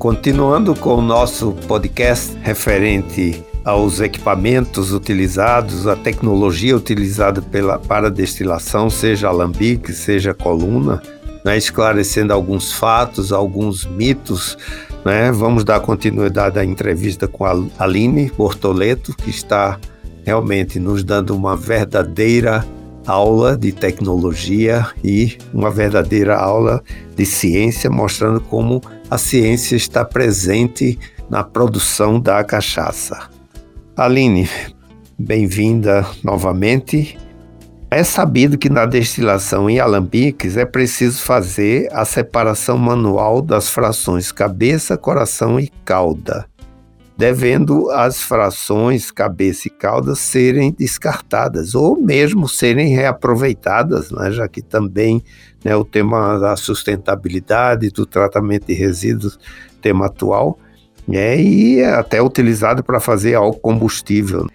Continuando com o nosso podcast referente aos equipamentos utilizados, a tecnologia utilizada pela, para destilação, seja alambique, seja coluna, né, esclarecendo alguns fatos, alguns mitos. Né? Vamos dar continuidade à entrevista com a Aline Bortoleto, que está realmente nos dando uma verdadeira aula de tecnologia e uma verdadeira aula de ciência, mostrando como a ciência está presente na produção da cachaça. Aline, bem-vinda novamente. É sabido que na destilação em alambiques é preciso fazer a separação manual das frações cabeça, coração e cauda devendo as frações cabeça e cauda serem descartadas ou mesmo serem reaproveitadas, né, já que também né, o tema da sustentabilidade, do tratamento de resíduos, tema atual, né, e é até utilizado para fazer álcool combustível.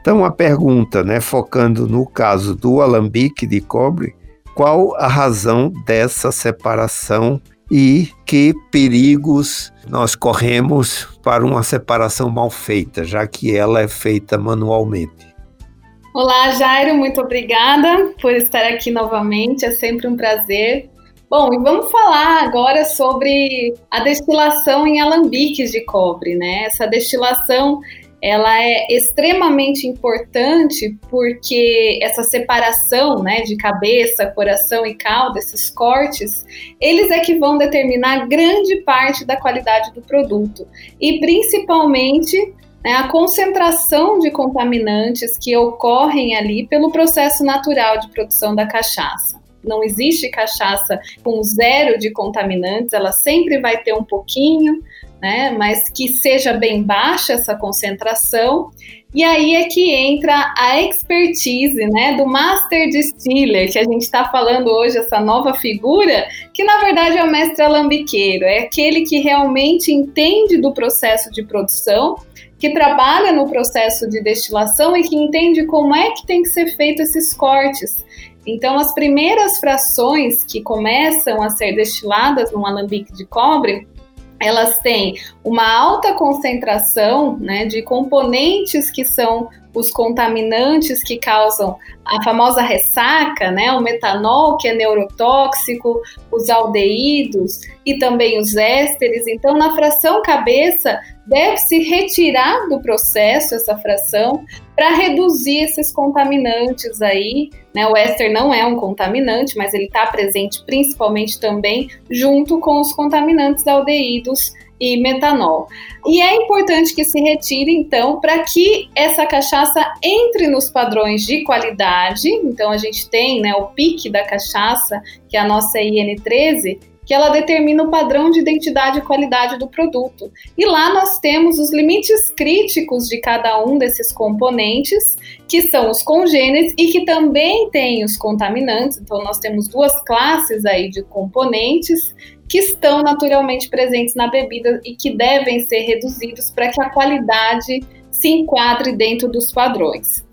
Então a pergunta, né, focando no caso do alambique de cobre, qual a razão dessa separação e que perigos nós corremos para uma separação mal feita, já que ela é feita manualmente. Olá, Jairo, muito obrigada por estar aqui novamente, é sempre um prazer. Bom, e vamos falar agora sobre a destilação em alambiques de cobre, né? Essa destilação ela é extremamente importante porque essa separação né, de cabeça, coração e cauda, esses cortes, eles é que vão determinar grande parte da qualidade do produto e principalmente né, a concentração de contaminantes que ocorrem ali pelo processo natural de produção da cachaça. Não existe cachaça com zero de contaminantes, ela sempre vai ter um pouquinho, né? Mas que seja bem baixa essa concentração. E aí é que entra a expertise, né, do master distiller, que a gente está falando hoje, essa nova figura, que na verdade é o mestre alambiqueiro, é aquele que realmente entende do processo de produção, que trabalha no processo de destilação e que entende como é que tem que ser feito esses cortes. Então, as primeiras frações que começam a ser destiladas num alambique de cobre, elas têm uma alta concentração né, de componentes que são os contaminantes que causam a famosa ressaca, né, o metanol, que é neurotóxico, os aldeídos e também os ésteres. Então, na fração cabeça, deve-se retirar do processo essa fração para reduzir esses contaminantes aí. Né? O éster não é um contaminante, mas ele está presente principalmente também junto com os contaminantes aldeídos e metanol. E é importante que se retire, então, para que essa cachaça entre nos padrões de qualidade. Então, a gente tem né, o pique da cachaça, que é a nossa IN13, que ela determina o padrão de identidade e qualidade do produto. E lá nós temos os limites críticos de cada um desses componentes, que são os congêneres e que também têm os contaminantes. Então nós temos duas classes aí de componentes que estão naturalmente presentes na bebida e que devem ser reduzidos para que a qualidade se enquadre dentro dos padrões.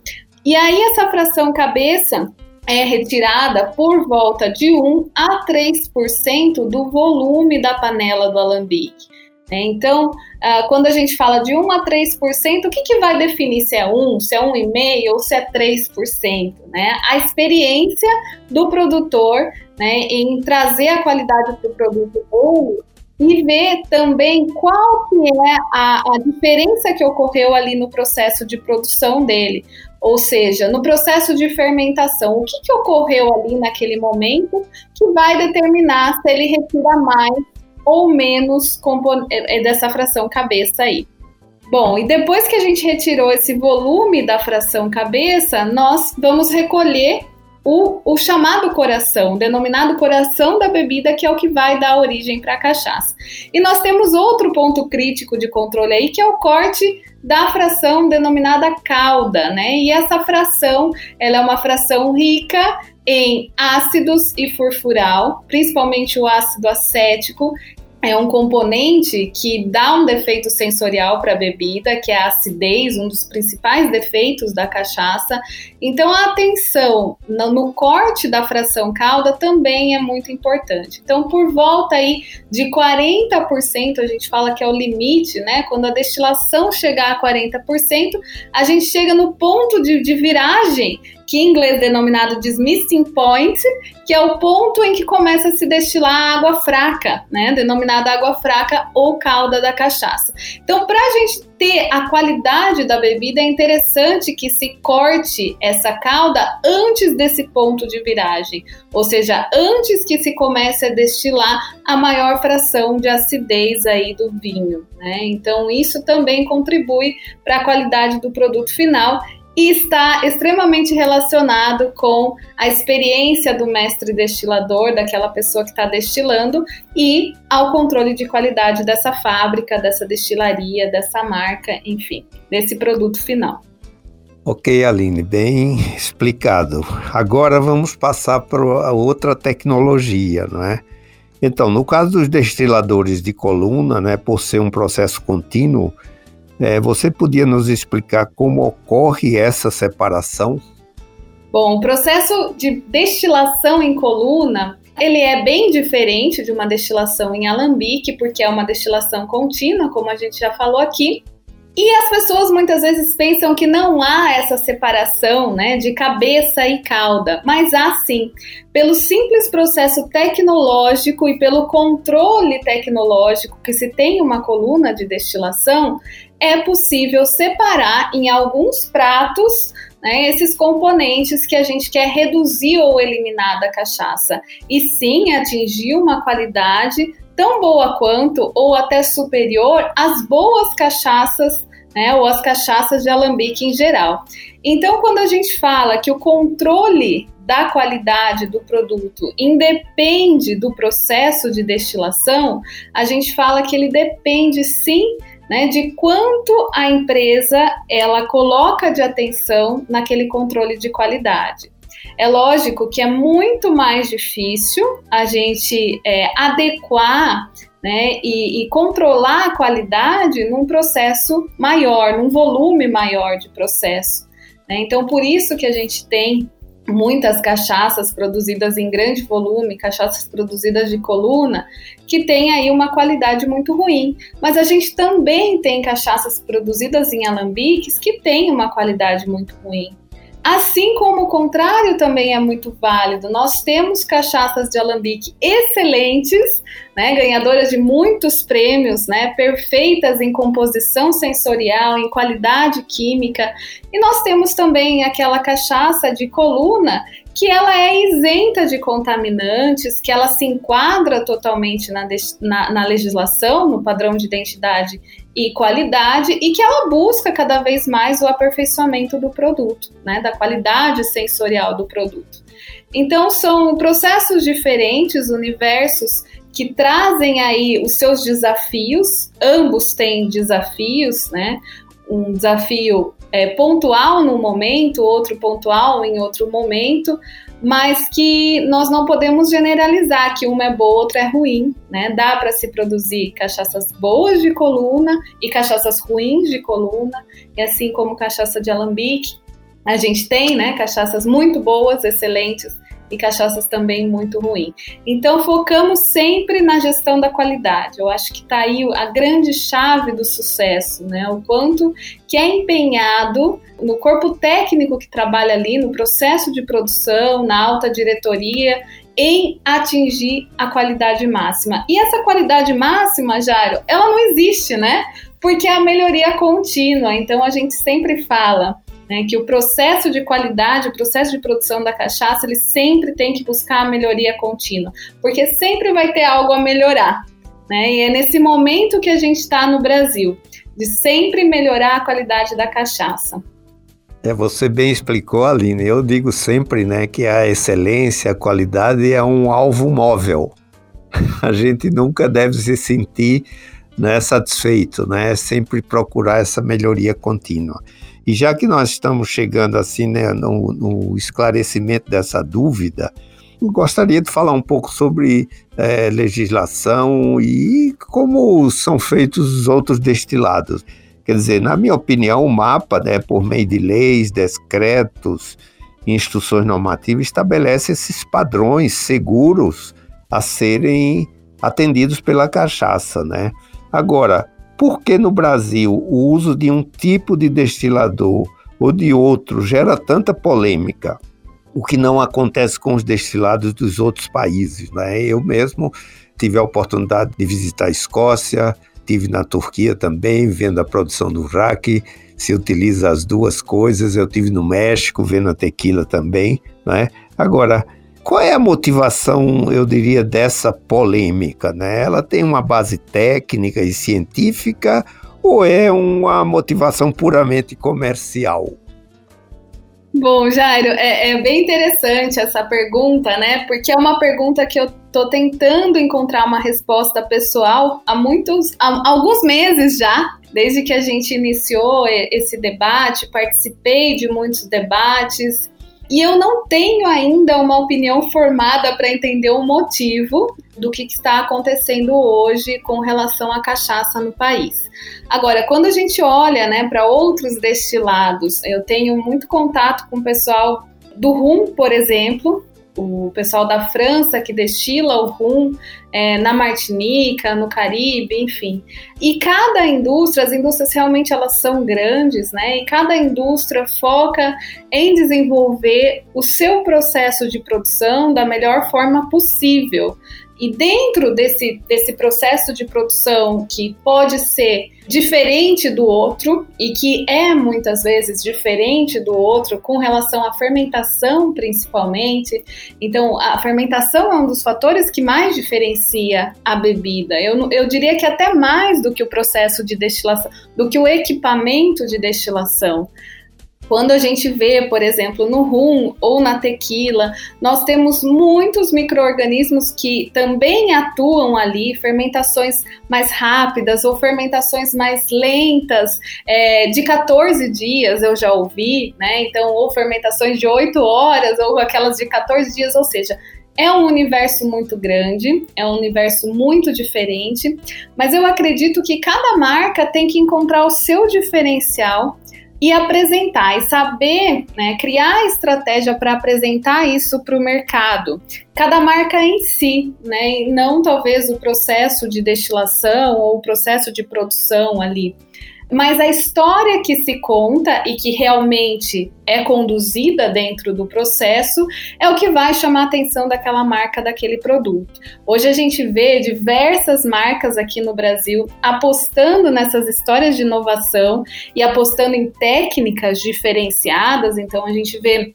E aí essa fração cabeça é retirada por volta de 1 a 3% do volume da panela do alambique. Né? Então, ah, quando a gente fala de 1 a 3%, o que, que vai definir se é 1, se é 1,5% ou se é 3%? Né? A experiência do produtor né, em trazer a qualidade do produto ou e ver também qual que é a, a diferença que ocorreu ali no processo de produção dele. Ou seja, no processo de fermentação, o que, que ocorreu ali naquele momento que vai determinar se ele retira mais ou menos é, é, dessa fração cabeça aí. Bom, e depois que a gente retirou esse volume da fração cabeça, nós vamos recolher o, o, chamado coração, denominado coração da bebida, que é o que vai dar origem para a cachaça. E nós temos outro ponto crítico de controle aí, que é o corte da fração denominada cauda, né? E essa fração, ela é uma fração rica em ácidos e furfural, principalmente o ácido acético, é um componente que dá um defeito sensorial para a bebida, que é a acidez, um dos principais defeitos da cachaça. Então, a atenção no, no, corte da fração calda também é muito importante. Então, por volta aí de 40%, a gente fala que é o limite, né? Quando a destilação chegar a 40%, a gente chega no ponto de, de viragem que em inglês é denominado de missing point, que é o ponto em que começa a se destilar água fraca, né, denominada água fraca ou calda da cachaça. Então, para a gente ter a qualidade da bebida, é interessante que se corte essa calda antes desse ponto de viragem, ou seja, antes que se comece a destilar a maior fração de acidez aí do vinho. Né? Então, isso também contribui para a qualidade do produto final e está extremamente relacionado com a experiência do mestre destilador, daquela pessoa que está destilando, e ao controle de qualidade dessa fábrica, dessa destilaria, dessa marca, enfim, desse produto final. Ok, Aline, bem explicado. Agora vamos passar para outra tecnologia, não é? Então, no caso dos destiladores de coluna, né, por ser um processo contínuo, é, você podia nos explicar como ocorre essa separação? Bom, o processo de destilação em coluna ele é bem diferente de uma destilação em alambique, porque é uma destilação contínua, como a gente já falou aqui. E as pessoas muitas vezes pensam que não há essa separação né, de cabeça e cauda, mas há sim. Pelo simples processo tecnológico e pelo controle tecnológico que se tem uma coluna de destilação, é possível separar em alguns pratos né, esses componentes que a gente quer reduzir ou eliminar da cachaça. E sim atingir uma qualidade tão boa quanto ou até superior às boas cachaças né, ou as cachaças de alambique em geral. Então, quando a gente fala que o controle da qualidade do produto independe do processo de destilação, a gente fala que ele depende sim né, de quanto a empresa ela coloca de atenção naquele controle de qualidade. É lógico que é muito mais difícil a gente é, adequar né, e, e, controlar a qualidade num processo maior, num volume maior de processo. Né? Então, por isso que a gente tem muitas cachaças produzidas em grande volume, cachaças produzidas de coluna, que tem aí uma qualidade muito ruim. Mas a gente também tem cachaças produzidas em alambiques que têm uma qualidade muito ruim. Assim como o contrário também é muito válido. Nós temos cachaças de alambique excelentes, né, ganhadoras de muitos prêmios, né, perfeitas em composição sensorial, em qualidade química. E nós temos também aquela cachaça de coluna que ela é isenta de contaminantes, que ela se enquadra totalmente na, na, na legislação, no padrão de identidade e qualidade, e que ela busca cada vez mais o aperfeiçoamento do produto, né, da qualidade sensorial do produto. Então, são processos diferentes, universos que trazem aí os seus desafios, ambos têm desafios, né? Um desafio é, pontual num momento, outro pontual em outro momento, mas que nós não podemos generalizar que uma é boa, outra é ruim, né? Dá para se produzir cachaças boas de coluna e cachaças ruins de coluna, e assim como cachaça de alambique, a gente tem, né, cachaças muito boas, excelentes, e cachaças também muito ruins. Então focamos sempre na gestão da qualidade. Eu acho que está aí a grande chave do sucesso, né? O quanto que é empenhado no corpo técnico que trabalha ali, no processo de produção, na alta diretoria, em atingir a qualidade máxima. E essa qualidade máxima, Jairo, ela não existe, né? Porque é a melhoria contínua. Então a gente sempre fala né, que o processo de qualidade, o processo de produção da cachaça, ele sempre tem que buscar a melhoria contínua, porque sempre vai ter algo a melhorar. Né? E é nesse momento que a gente está no Brasil, de sempre melhorar a qualidade da cachaça. É, você bem explicou, Aline. Eu digo sempre né, que a excelência, a qualidade é um alvo móvel. A gente nunca deve se sentir né, satisfeito, né? Sempre procurar essa melhoria contínua. E já que nós estamos chegando assim né, no, no esclarecimento dessa dúvida, gostaria de falar um pouco sobre é, legislação e como são feitos os outros destilados. Quer dizer, na minha opinião, o mapa, né, por meio de leis, decretos, instruções normativas, estabelece esses padrões seguros a serem atendidos pela cachaça, né? Agora, por que no Brasil o uso de um tipo de destilador ou de outro gera tanta polêmica? O que não acontece com os destilados dos outros países, né? Eu mesmo tive a oportunidade de visitar a Escócia, tive na Turquia também, vendo a produção do rack, se utiliza as duas coisas. Eu tive no México vendo a tequila também, né? Agora, qual é a motivação, eu diria, dessa polêmica? Né? Ela tem uma base técnica e científica ou é uma motivação puramente comercial? Bom, Jairo, é, é, bem interessante essa pergunta, né? Porque é uma pergunta que eu estou tentando encontrar uma resposta pessoal há muitos, há alguns meses já, desde que a gente iniciou esse debate, participei de muitos debates e eu não tenho ainda uma opinião formada para entender o motivo do que, está acontecendo hoje com relação à cachaça no país. Agora, quando a gente olha né, para outros destilados, eu tenho muito contato com o pessoal do rum, por exemplo, o pessoal da França que destila o rum é, na Martinica, no Caribe, enfim. E cada indústria, as indústrias realmente elas são grandes, né? E cada indústria foca em desenvolver o seu processo de produção da melhor forma possível. E dentro desse, desse processo de produção que pode ser diferente do outro e que é muitas vezes diferente do outro com relação à fermentação, principalmente. Então, a fermentação é um dos fatores que mais diferencia a bebida. Eu, eu diria que até mais do que o processo de destilação, do que o equipamento de destilação. Quando a gente vê, por exemplo, no rum ou na tequila, nós temos muitos micro-organismos que também atuam ali, fermentações mais rápidas ou fermentações mais lentas, é, de 14 dias eu já ouvi, né? Então, ou fermentações de 8 horas, ou aquelas de 14 dias, ou seja, é um universo muito grande, é um universo muito diferente, mas eu acredito que cada marca tem que encontrar o seu diferencial e apresentar e saber né, criar estratégia para apresentar isso para o mercado. Cada marca em si, né, e não talvez o processo de destilação ou o processo de produção ali mas a história que se conta e que realmente é conduzida dentro do processo é o que vai chamar a atenção daquela marca, daquele produto. Hoje a gente vê diversas marcas aqui no Brasil apostando nessas histórias de inovação e apostando em técnicas diferenciadas, então a gente vê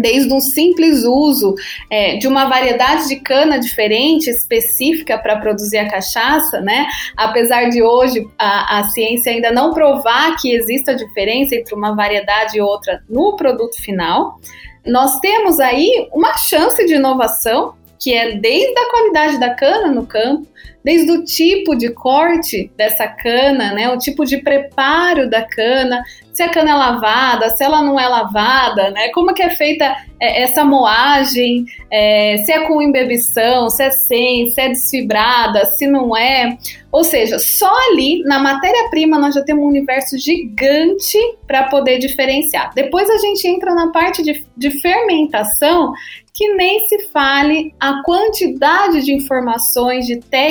desde um simples uso é, de uma variedade de cana diferente, específica para produzir a cachaça, né? Apesar de hoje a, a, ciência ainda não provar que exista diferença entre uma variedade e outra no produto final, nós temos aí uma chance de inovação que é desde a qualidade da cana no campo, desde o tipo de corte dessa cana, né, o tipo de preparo da cana, se a cana é lavada, se ela não é lavada, né, como que é feita é, essa moagem, é, se é com embebição, se é sem, se é desfibrada, se não é. Ou seja, só ali na matéria-prima nós já temos um universo gigante para poder diferenciar. Depois a gente entra na parte de, de fermentação, que nem se fale a quantidade de informações, de técnicas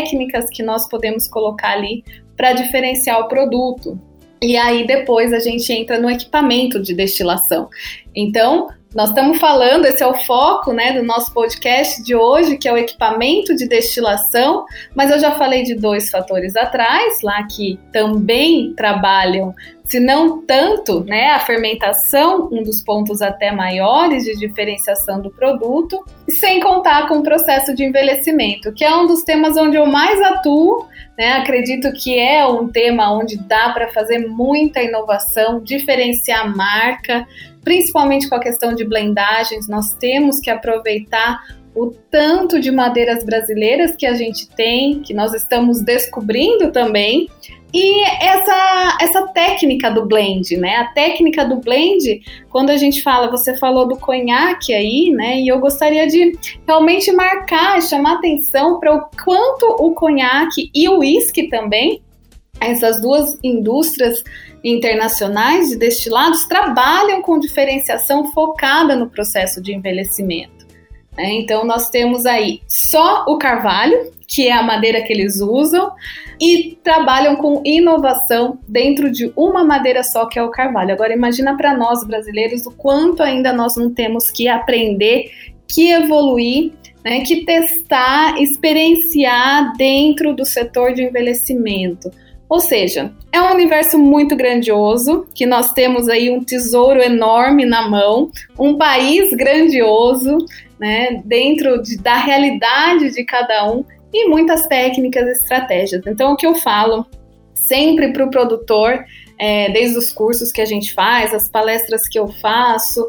que nós podemos colocar ali para diferenciar o produto. E aí depois a gente entra no equipamento de destilação. Então, nós estamos falando, esse é o foco né, do nosso podcast de hoje, que é o equipamento de destilação, mas eu já falei de dois fatores atrás, lá que também trabalham, se não tanto, né, a fermentação, um dos pontos até maiores de diferenciação do produto, sem contar com o processo de envelhecimento, que é um dos temas onde eu mais atuo, né, acredito que é um tema onde dá para fazer muita inovação, diferenciar a marca, principalmente com a questão de blendagens, nós temos que aproveitar o tanto de madeiras brasileiras que a gente tem, que nós estamos descobrindo também, e essa, essa técnica do blend, né? A técnica do blend, quando a gente fala, você falou do conhaque aí, né? E eu gostaria de realmente marcar, chamar atenção para o quanto o conhaque e o uísque também, essas duas indústrias internacionais de destilados, trabalham com diferenciação focada no processo de envelhecimento. Né? Então, nós temos aí só o carvalho, que é a madeira que eles usam, e trabalham com inovação dentro de uma madeira só, que é o carvalho. Agora, imagina para nós brasileiros o quanto ainda nós não temos que aprender, que evoluir, né, que testar, experienciar dentro do setor de envelhecimento. Ou seja, é um universo muito grandioso, que nós temos aí um tesouro enorme na mão, um país grandioso, né, dentro de, da realidade de cada um, e muitas técnicas e estratégias. Então, o que eu falo sempre para o produtor, é, desde os cursos que a gente faz, as palestras que eu faço,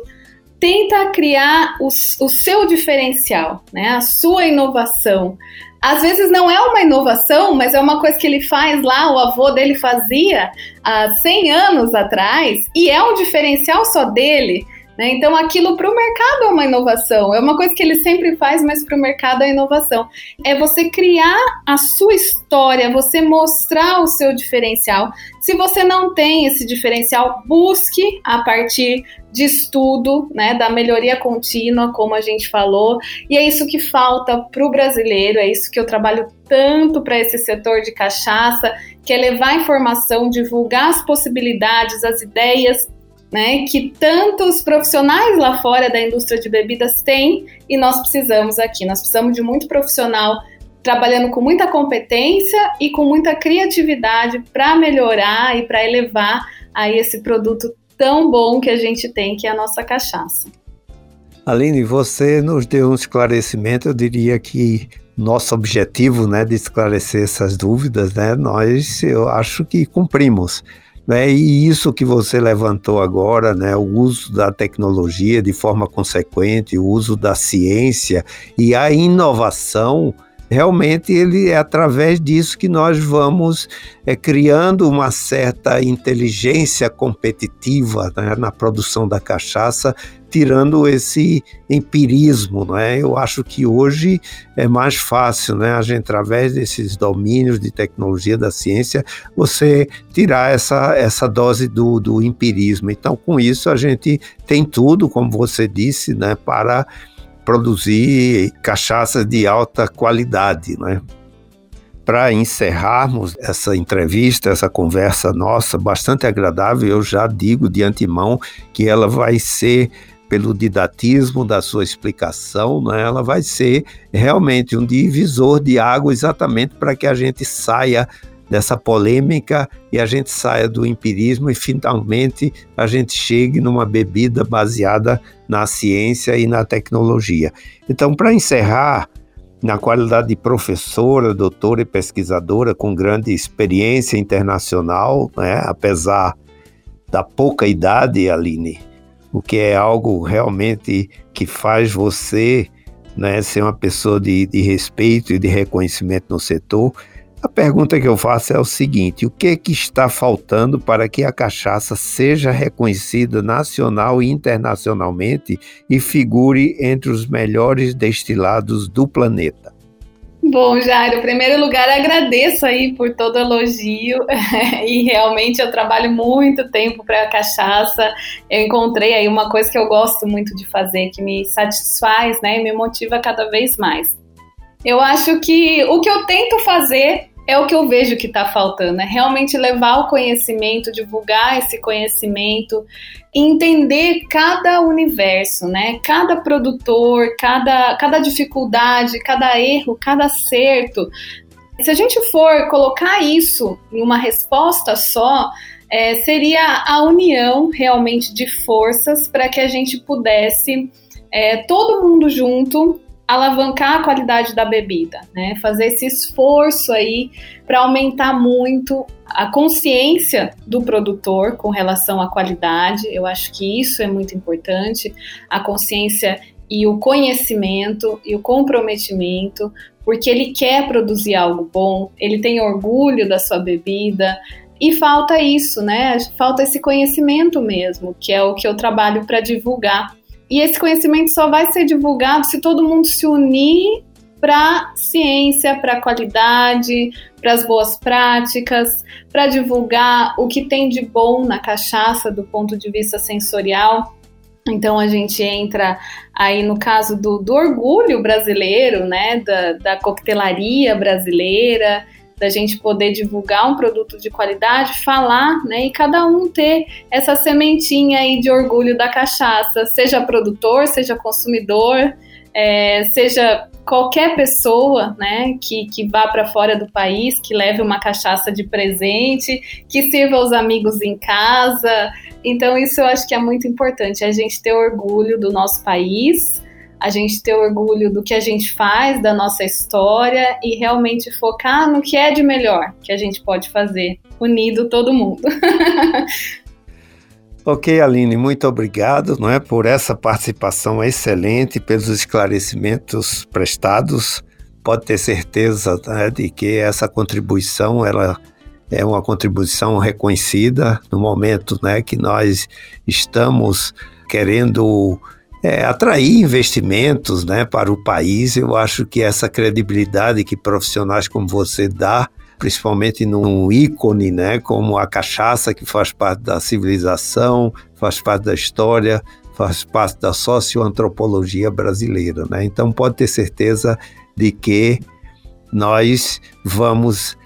tenta criar o, o seu diferencial, né? a sua inovação. Às vezes não é uma inovação, mas é uma coisa que ele faz lá, o avô dele fazia há 100 anos atrás, e é um diferencial só dele. Né? Então, aquilo para o mercado é uma inovação. É uma coisa que ele sempre faz, mas para o mercado é inovação. É você criar a sua história, você mostrar o seu diferencial. Se você não tem esse diferencial, busque a partir de estudo, né, da melhoria contínua, como a gente falou. E é isso que falta para o brasileiro, é isso que eu trabalho tanto para esse setor de cachaça, que é levar informação, divulgar as possibilidades, as ideias né, que tantos profissionais lá fora da indústria de bebidas têm e nós precisamos aqui. Nós precisamos de muito profissional trabalhando com muita competência e com muita criatividade para melhorar e para elevar aí esse produto tão bom que a gente tem, que é a nossa cachaça. Aline, você nos deu um esclarecimento, eu diria que nosso objetivo, né, de esclarecer essas dúvidas, né, nós, eu acho que cumprimos. Né? E isso que você levantou agora, né? o uso da tecnologia de forma consequente, o uso da ciência e a inovação, realmente ele é através disso que nós vamos é, criando uma certa inteligência competitiva né, na produção da cachaça, tirando esse empirismo, né? Eu acho que hoje é mais fácil, né? A gente através desses domínios de tecnologia da ciência, você tirar essa, essa dose do, do empirismo. Então, com isso a gente tem tudo, como você disse, né? Para produzir cachaças de alta qualidade, né? Para encerrarmos essa entrevista, essa conversa nossa, bastante agradável, eu já digo de antemão que ela vai ser pelo didatismo da sua explicação, né, ela vai ser realmente um divisor de água exatamente para que a gente saia dessa polêmica e a gente saia do empirismo e finalmente a gente chegue numa bebida baseada na ciência e na tecnologia. Então, para encerrar, na qualidade de professora, doutora e pesquisadora com grande experiência internacional, né, apesar da pouca idade, Aline, o que é algo realmente que faz você né, ser uma pessoa de, de respeito e de reconhecimento no setor. A pergunta que eu faço é o seguinte: o que, é que está faltando para que a cachaça seja reconhecida nacional e internacionalmente e figure entre os melhores destilados do planeta? Bom, Jairo, em primeiro lugar, agradeço aí por todo elogio e realmente eu trabalho muito tempo para a cachaça. Eu encontrei aí uma coisa que eu gosto muito de fazer, que me satisfaz, né, e me motiva cada vez mais. Eu acho que o que eu tento fazer é o que eu vejo que está faltando, é realmente levar o conhecimento, divulgar esse conhecimento, entender cada universo, né? Cada produtor, cada, cada dificuldade, cada erro, cada acerto. Se a gente for colocar isso em uma resposta só, é, seria a união realmente de forças para que a gente pudesse, é, todo mundo junto, alavancar a qualidade da bebida, né? Fazer esse esforço aí para aumentar muito a consciência do produtor com relação à qualidade. Eu acho que isso é muito importante. A consciência e o conhecimento e o comprometimento, porque ele quer produzir algo bom, ele tem orgulho da sua bebida, e falta isso, né? Falta esse conhecimento mesmo, que é o que eu trabalho para divulgar. E esse conhecimento só vai ser divulgado se todo mundo se unir para ciência, para qualidade, para as boas práticas, para divulgar o que tem de bom na cachaça do ponto de vista sensorial. Então a gente entra aí no caso do, do orgulho brasileiro, né, da, da coquetelaria brasileira, da gente poder divulgar um produto de qualidade, falar, né, e cada um ter essa sementinha aí de orgulho da cachaça, seja produtor, seja consumidor, é, seja qualquer pessoa, né, que, que vá para fora do país, que leve uma cachaça de presente, que sirva aos amigos em casa. Então isso eu acho que é muito importante, a gente ter orgulho do nosso país, a gente ter orgulho do que a gente faz, da nossa história e realmente focar no que é de melhor que a gente pode fazer, unido todo mundo. Ok, Aline, muito obrigado não é, por essa participação excelente, pelos esclarecimentos prestados. Pode ter certeza né, de que essa contribuição ela é uma contribuição reconhecida no momento né, que nós estamos querendo é, atrair investimentos né, para o país. Eu acho que essa credibilidade que profissionais como você dá principalmente num ícone, né, como a cachaça, que faz parte da civilização, faz parte da história, faz parte da socioantropologia brasileira. Né? Então, pode ter certeza de que nós vamos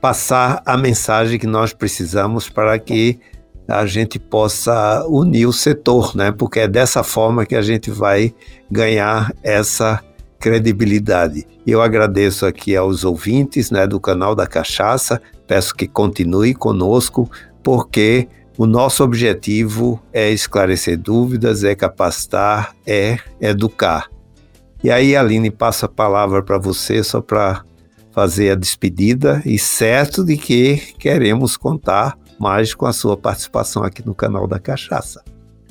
passar a mensagem que nós precisamos para que a gente possa unir o setor, né? Porque é dessa forma que a gente vai ganhar essa credibilidade. Eu agradeço aqui aos ouvintes né, do canal da Cachaça, peço que continue conosco, porque o nosso objetivo é esclarecer dúvidas, é capacitar, é educar. E aí, Aline, passo a palavra para você só para fazer a despedida e certo de que queremos contar mais com a sua participação aqui no canal da Cachaça.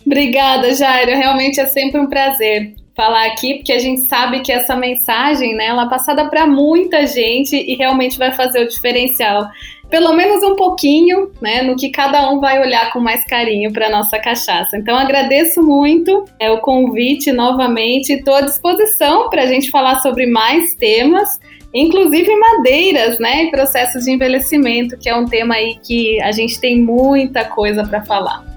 Obrigada, Jairo. Realmente é sempre um prazer falar aqui, porque a gente sabe que essa mensagem, né, ela é passada para muita gente e realmente vai fazer o diferencial. Pelo menos um pouquinho, né, no que cada um vai olhar com mais carinho para nossa cachaça. Então agradeço muito é, o convite novamente, estou à disposição para a gente falar sobre mais temas inclusive madeiras, né, e processos de envelhecimento, que é um tema aí que a gente tem muita coisa para falar.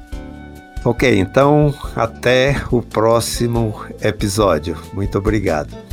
Ok, então até o próximo episódio. Muito obrigado.